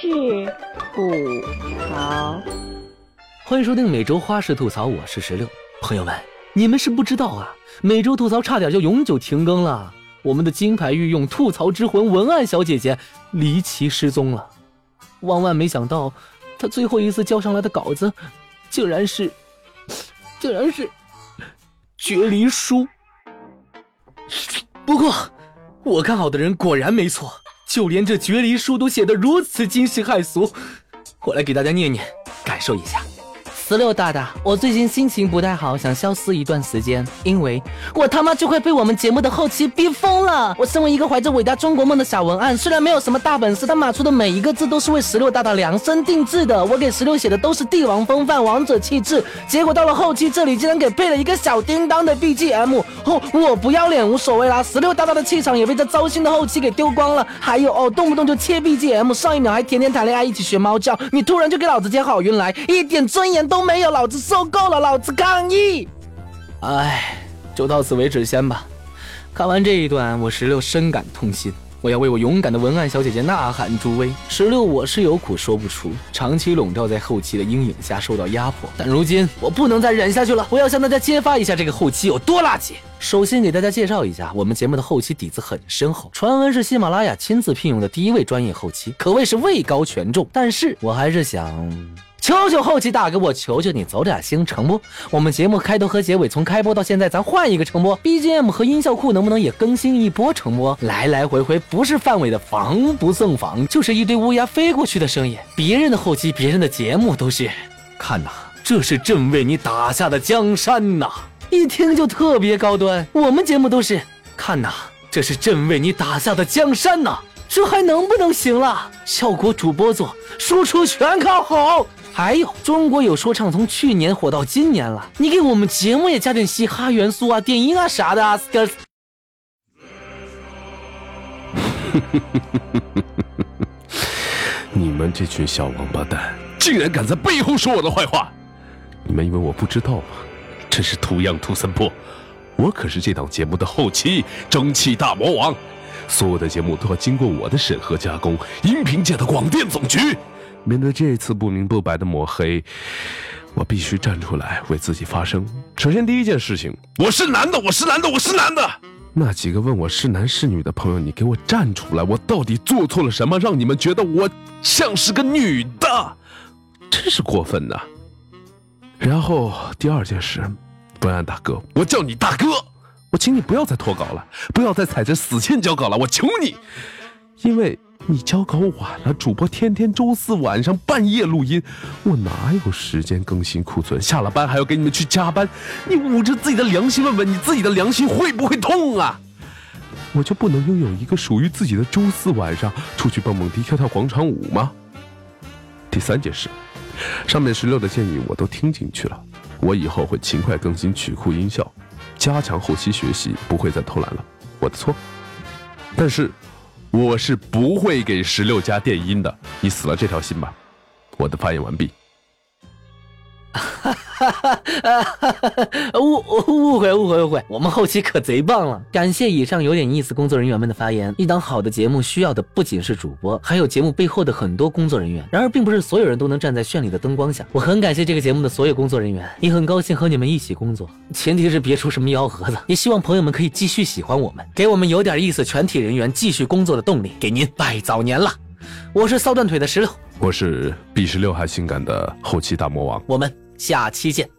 事吐槽，欢迎收听每周花式吐槽，我是石榴。朋友们，你们是不知道啊，每周吐槽差点就永久停更了。我们的金牌御用吐槽之魂文案小姐姐离奇失踪了，万万没想到，她最后一次交上来的稿子，竟然是，竟然是绝离书。不过，我看好的人果然没错。就连这绝离书都写得如此惊世骇俗，我来给大家念念，感受一下。十六大大，我最近心情不太好，想消失一段时间，因为我他妈就快被我们节目的后期逼疯了。我身为一个怀着伟大中国梦的小文案，虽然没有什么大本事，但码出的每一个字都是为十六大大量身定制的。我给十六写的都是帝王风范、王者气质，结果到了后期这里竟然给配了一个小叮当的 BGM。哦，我不要脸无所谓啦，十六大大的气场也被这糟心的后期给丢光了。还有哦，动不动就切 BGM，上一秒还天天谈恋爱一起学猫叫，你突然就给老子接好运来，一点尊严都。都没有，老子受够了，老子抗议！哎，就到此为止先吧。看完这一段，我石榴深感痛心。我要为我勇敢的文案小姐姐呐喊助威。石榴，我是有苦说不出，长期笼罩在后期的阴影下受到压迫。但如今我不能再忍下去了，我要向大家揭发一下这个后期有多垃圾。首先给大家介绍一下，我们节目的后期底子很深厚，传闻是喜马拉雅亲自聘用的第一位专业后期，可谓是位高权重。但是我还是想。求求后期大哥，我求求你走点心成不？我们节目开头和结尾从开播到现在，咱换一个成不？BGM 和音效库能不能也更新一波成不？来来回回不是范伟的防不胜防，就是一堆乌鸦飞过去的声音。别人的后期，别人的节目都是看呐，这是朕为你打下的江山呐，一听就特别高端。我们节目都是看呐，这是朕为你打下的江山呐，这还能不能行了？效果主播做，输出全靠吼。还有，中国有说唱从去年火到今年了，你给我们节目也加点嘻哈元素啊，电音啊啥的啊。你们这群小王八蛋，竟然敢在背后说我的坏话！你们以为我不知道吗？真是图样图森破！我可是这档节目的后期蒸汽大魔王，所有的节目都要经过我的审核加工，音频界的广电总局。面对这次不明不白的抹黑，我必须站出来为自己发声。首先，第一件事情，我是男的，我是男的，我是男的。那几个问我是男是女的朋友，你给我站出来！我到底做错了什么，让你们觉得我像是个女的？真是过分呐！然后第二件事，文案大哥，我叫你大哥，我请你不要再脱稿了，不要再踩着死线交稿了，我求你，因为。你交稿晚了，主播天天周四晚上半夜录音，我哪有时间更新库存？下了班还要给你们去加班，你捂着自己的良心问问你自己的良心会不会痛啊？我就不能拥有一个属于自己的周四晚上出去蹦蹦迪、跳跳广场舞吗？第三件事，上面十六的建议我都听进去了，我以后会勤快更新曲库音效，加强后期学习，不会再偷懒了，我的错。但是。我是不会给十六加电音的，你死了这条心吧。我的发言完毕。误误会误会误会，我们后期可贼棒了。感谢以上有点意思工作人员们的发言。一档好的节目需要的不仅是主播，还有节目背后的很多工作人员。然而，并不是所有人都能站在绚丽的灯光下。我很感谢这个节目的所有工作人员，也很高兴和你们一起工作。前提是别出什么幺蛾子。也希望朋友们可以继续喜欢我们，给我们有点意思全体人员继续工作的动力。给您拜早年了。我是骚断腿的石榴，我是比十六还性感的后期大魔王。我们。下期见。